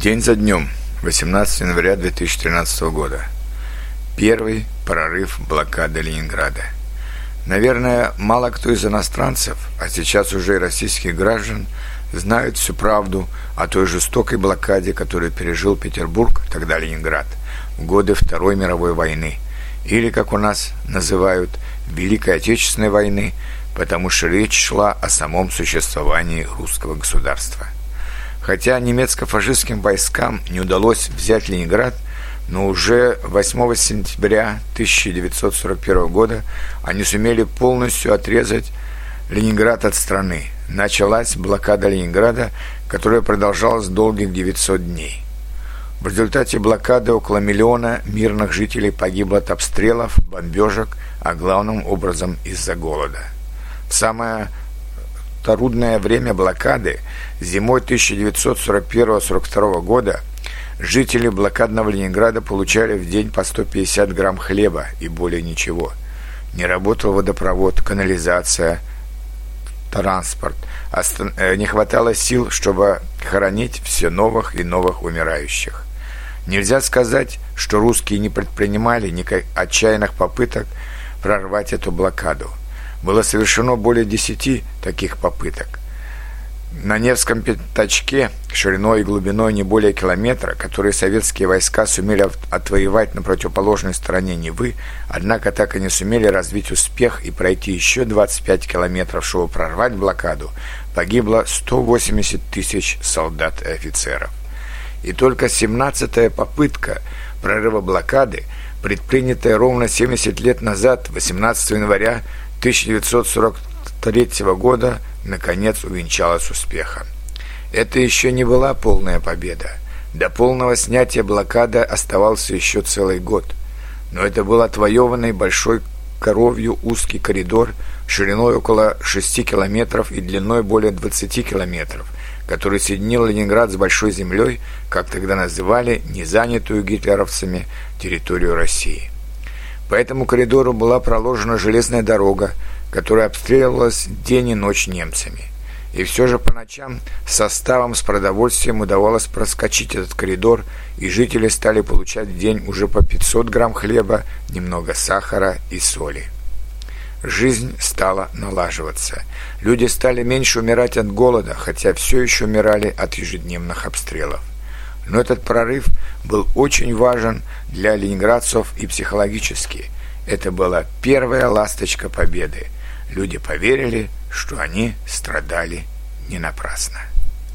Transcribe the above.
День за днем, 18 января 2013 года. Первый прорыв блокады Ленинграда. Наверное, мало кто из иностранцев, а сейчас уже и российских граждан, знают всю правду о той жестокой блокаде, которую пережил Петербург, тогда Ленинград, в годы Второй мировой войны, или, как у нас называют, Великой Отечественной войны, потому что речь шла о самом существовании русского государства – Хотя немецко-фашистским войскам не удалось взять Ленинград, но уже 8 сентября 1941 года они сумели полностью отрезать Ленинград от страны. Началась блокада Ленинграда, которая продолжалась долгих 900 дней. В результате блокады около миллиона мирных жителей погибло от обстрелов, бомбежек, а главным образом из-за голода. В самое трудное время блокады зимой 1941-42 года жители блокадного Ленинграда получали в день по 150 грамм хлеба и более ничего. Не работал водопровод, канализация, транспорт. Э, не хватало сил, чтобы хоронить все новых и новых умирающих. Нельзя сказать, что русские не предпринимали никаких отчаянных попыток прорвать эту блокаду – было совершено более десяти таких попыток. На Невском пятачке шириной и глубиной не более километра, которые советские войска сумели отвоевать на противоположной стороне Невы, однако так и не сумели развить успех и пройти еще 25 километров, чтобы прорвать блокаду, погибло 180 тысяч солдат и офицеров. И только 17-я попытка прорыва блокады, предпринятая ровно 70 лет назад, 18 января 1943 года наконец увенчалась успехом. Это еще не была полная победа. До полного снятия блокады оставался еще целый год. Но это был отвоеванный большой коровью узкий коридор шириной около 6 километров и длиной более 20 километров, который соединил Ленинград с Большой землей, как тогда называли незанятую гитлеровцами территорию России. По этому коридору была проложена железная дорога, которая обстреливалась день и ночь немцами. И все же по ночам составом с продовольствием удавалось проскочить этот коридор, и жители стали получать в день уже по 500 грамм хлеба, немного сахара и соли. Жизнь стала налаживаться. Люди стали меньше умирать от голода, хотя все еще умирали от ежедневных обстрелов. Но этот прорыв был очень важен для ленинградцев и психологически. Это была первая ласточка победы. Люди поверили, что они страдали не напрасно.